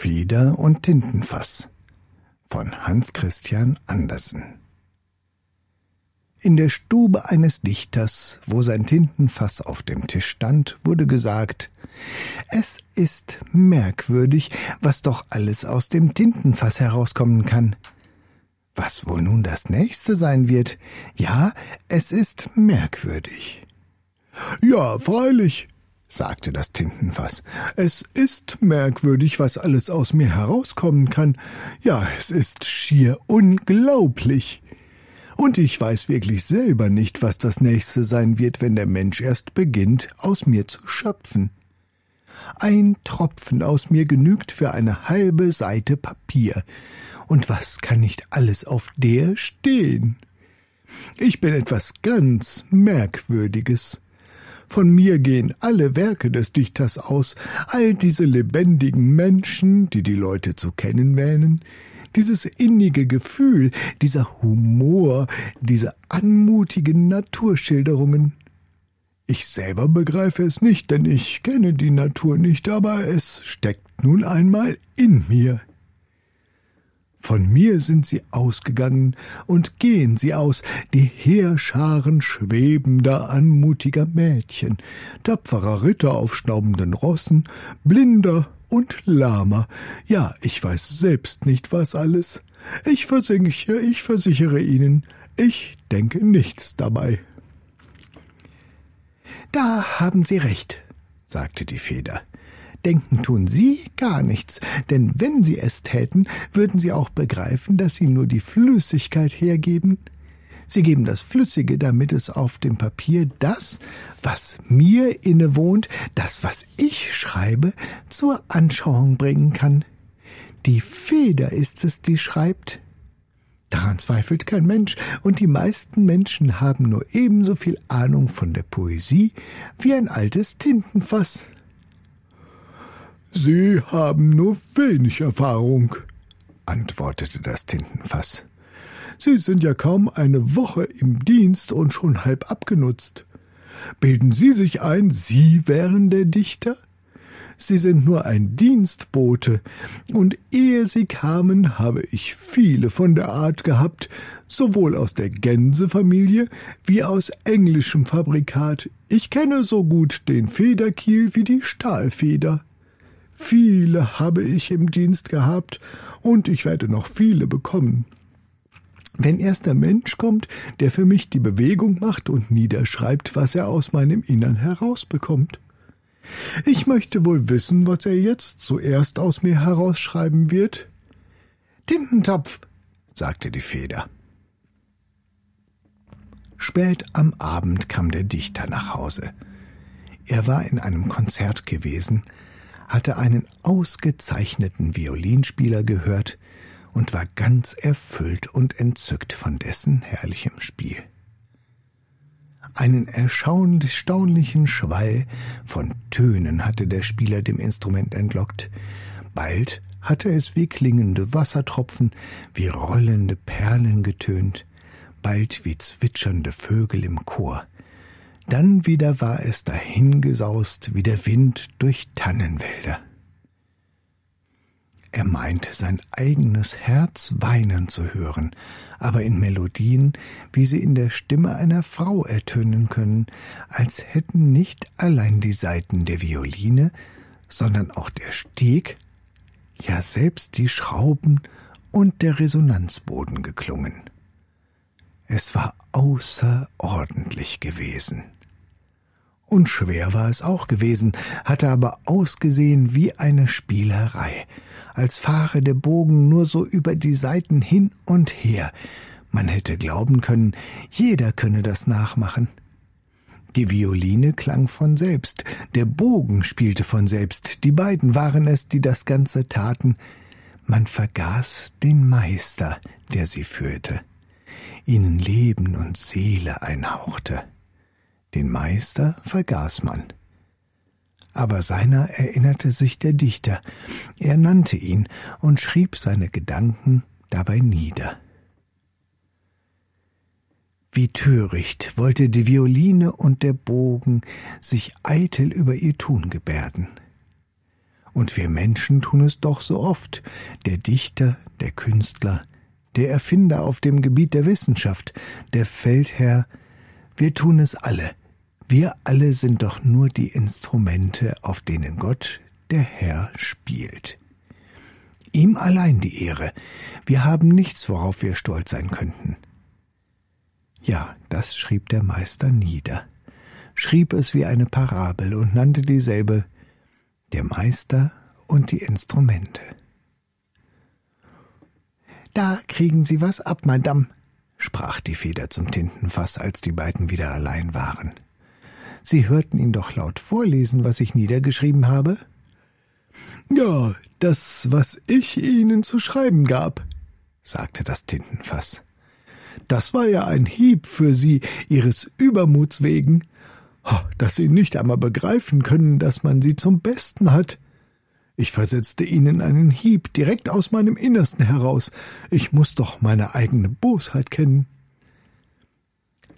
Fieder und Tintenfass von Hans Christian Andersen In der Stube eines Dichters, wo sein Tintenfass auf dem Tisch stand, wurde gesagt Es ist merkwürdig, was doch alles aus dem Tintenfass herauskommen kann. Was wohl nun das nächste sein wird? Ja, es ist merkwürdig. Ja, freilich, sagte das Tintenfass. Es ist merkwürdig, was alles aus mir herauskommen kann. Ja, es ist schier unglaublich. Und ich weiß wirklich selber nicht, was das nächste sein wird, wenn der Mensch erst beginnt, aus mir zu schöpfen. Ein Tropfen aus mir genügt für eine halbe Seite Papier. Und was kann nicht alles auf der stehen? Ich bin etwas ganz Merkwürdiges. Von mir gehen alle Werke des Dichters aus, all diese lebendigen Menschen, die die Leute zu kennen wähnen, dieses innige Gefühl, dieser Humor, diese anmutigen Naturschilderungen. Ich selber begreife es nicht, denn ich kenne die Natur nicht, aber es steckt nun einmal in mir. Von mir sind sie ausgegangen und gehen sie aus, die Heerscharen schwebender, anmutiger Mädchen, tapferer Ritter auf schnaubenden Rossen, blinder und lahmer. Ja, ich weiß selbst nicht was alles. Ich versichere, ich versichere Ihnen, ich denke nichts dabei. Da haben Sie recht, sagte die Feder. Denken tun Sie gar nichts, denn wenn Sie es täten, würden Sie auch begreifen, dass Sie nur die Flüssigkeit hergeben. Sie geben das Flüssige, damit es auf dem Papier das, was mir innewohnt, das, was ich schreibe, zur Anschauung bringen kann. Die Feder ist es, die schreibt. Daran zweifelt kein Mensch, und die meisten Menschen haben nur ebenso viel Ahnung von der Poesie wie ein altes Tintenfass. Sie haben nur wenig Erfahrung, antwortete das Tintenfass. Sie sind ja kaum eine Woche im Dienst und schon halb abgenutzt. Bilden Sie sich ein, Sie wären der Dichter? Sie sind nur ein Dienstbote, und ehe Sie kamen, habe ich viele von der Art gehabt, sowohl aus der Gänsefamilie wie aus englischem Fabrikat. Ich kenne so gut den Federkiel wie die Stahlfeder. Viele habe ich im Dienst gehabt, und ich werde noch viele bekommen. Wenn erst der Mensch kommt, der für mich die Bewegung macht und niederschreibt, was er aus meinem Innern herausbekommt. Ich möchte wohl wissen, was er jetzt zuerst aus mir herausschreiben wird. Tintentopf, sagte die Feder. Spät am Abend kam der Dichter nach Hause. Er war in einem Konzert gewesen, hatte einen ausgezeichneten Violinspieler gehört und war ganz erfüllt und entzückt von dessen herrlichem Spiel. Einen erstaunlichen Schwall von Tönen hatte der Spieler dem Instrument entlockt. Bald hatte es wie klingende Wassertropfen, wie rollende Perlen getönt, bald wie zwitschernde Vögel im Chor, dann wieder war es dahingesaust wie der Wind durch Tannenwälder. Er meinte sein eigenes Herz weinen zu hören, aber in Melodien, wie sie in der Stimme einer Frau ertönen können, als hätten nicht allein die Saiten der Violine, sondern auch der Steg, ja selbst die Schrauben und der Resonanzboden geklungen. Es war außerordentlich gewesen. Und schwer war es auch gewesen, hatte aber ausgesehen wie eine Spielerei, als fahre der Bogen nur so über die Seiten hin und her. Man hätte glauben können, jeder könne das nachmachen. Die Violine klang von selbst, der Bogen spielte von selbst, die beiden waren es, die das Ganze taten. Man vergaß den Meister, der sie führte, ihnen Leben und Seele einhauchte. Den Meister vergaß man. Aber seiner erinnerte sich der Dichter, er nannte ihn und schrieb seine Gedanken dabei nieder. Wie töricht wollte die Violine und der Bogen sich eitel über ihr Tun gebärden. Und wir Menschen tun es doch so oft, der Dichter, der Künstler, der Erfinder auf dem Gebiet der Wissenschaft, der Feldherr, wir tun es alle, wir alle sind doch nur die Instrumente, auf denen Gott, der Herr, spielt. Ihm allein die Ehre, wir haben nichts, worauf wir stolz sein könnten. Ja, das schrieb der Meister nieder, schrieb es wie eine Parabel und nannte dieselbe der Meister und die Instrumente. Da kriegen Sie was ab, Madame, sprach die Feder zum Tintenfass, als die beiden wieder allein waren. Sie hörten ihn doch laut vorlesen, was ich niedergeschrieben habe? Ja, das, was ich Ihnen zu schreiben gab, sagte das Tintenfass. Das war ja ein Hieb für Sie, Ihres Übermuts wegen. Dass Sie nicht einmal begreifen können, dass man Sie zum Besten hat. Ich versetzte Ihnen einen Hieb direkt aus meinem Innersten heraus. Ich muss doch meine eigene Bosheit kennen.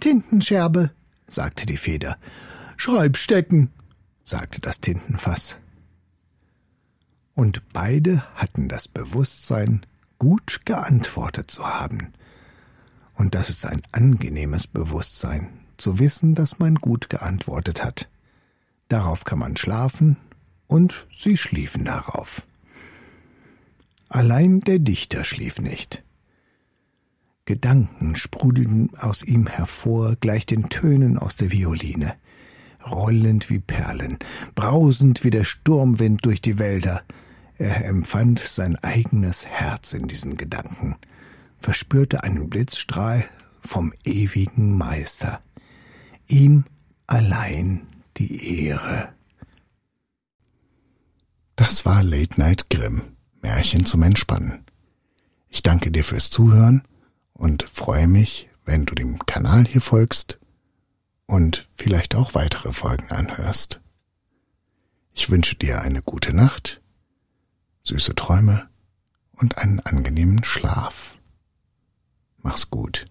Tintenscherbe, sagte die Feder. Schreibstecken, sagte das Tintenfass. Und beide hatten das Bewusstsein, gut geantwortet zu haben. Und das ist ein angenehmes Bewusstsein, zu wissen, dass man gut geantwortet hat. Darauf kann man schlafen, und sie schliefen darauf. Allein der Dichter schlief nicht. Gedanken sprudelten aus ihm hervor, gleich den Tönen aus der Violine, rollend wie Perlen, brausend wie der Sturmwind durch die Wälder. Er empfand sein eigenes Herz in diesen Gedanken, verspürte einen Blitzstrahl vom ewigen Meister. Ihm allein die Ehre. Das war Late Night Grimm, Märchen zum Entspannen. Ich danke dir fürs Zuhören und freue mich, wenn du dem Kanal hier folgst und vielleicht auch weitere Folgen anhörst. Ich wünsche dir eine gute Nacht, süße Träume und einen angenehmen Schlaf. Mach's gut.